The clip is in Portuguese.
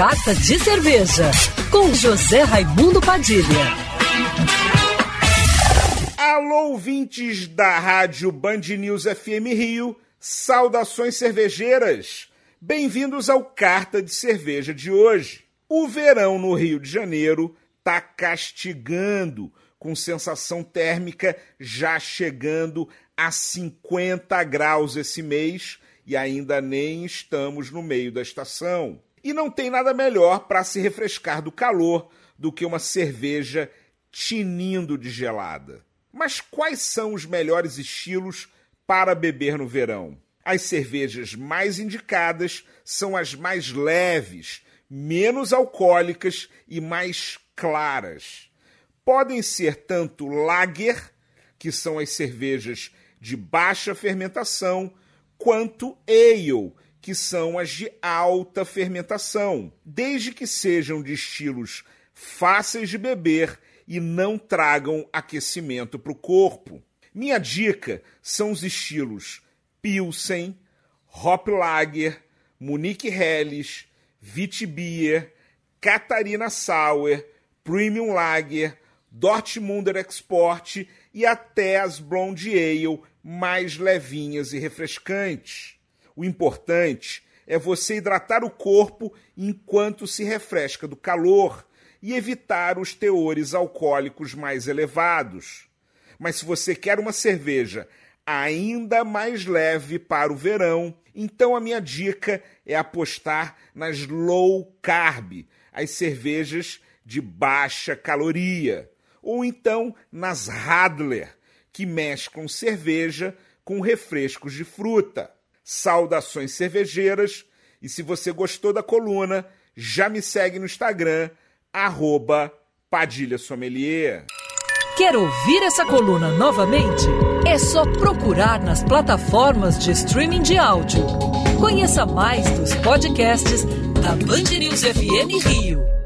Carta de Cerveja, com José Raimundo Padilha. Alô, ouvintes da Rádio Band News FM Rio, saudações cervejeiras. Bem-vindos ao Carta de Cerveja de hoje. O verão no Rio de Janeiro tá castigando, com sensação térmica já chegando a 50 graus esse mês e ainda nem estamos no meio da estação. E não tem nada melhor para se refrescar do calor do que uma cerveja tinindo de gelada. Mas quais são os melhores estilos para beber no verão? As cervejas mais indicadas são as mais leves, menos alcoólicas e mais claras. Podem ser tanto lager, que são as cervejas de baixa fermentação, quanto ale, que são as de alta fermentação, desde que sejam de estilos fáceis de beber e não tragam aquecimento para o corpo. Minha dica são os estilos Pilsen, Hop Lager, Munich Helles, Witbier, Catarina Sauer, Premium Lager, Dortmunder Export e até as Blonde Ale mais levinhas e refrescantes. O importante é você hidratar o corpo enquanto se refresca do calor e evitar os teores alcoólicos mais elevados. Mas se você quer uma cerveja ainda mais leve para o verão, então a minha dica é apostar nas low carb, as cervejas de baixa caloria, ou então nas Radler, que mesclam cerveja com refrescos de fruta. Saudações cervejeiras, e se você gostou da coluna, já me segue no Instagram, arroba Padilha Sommelier. Quer ouvir essa coluna novamente? É só procurar nas plataformas de streaming de áudio. Conheça mais dos podcasts da Band News FM Rio.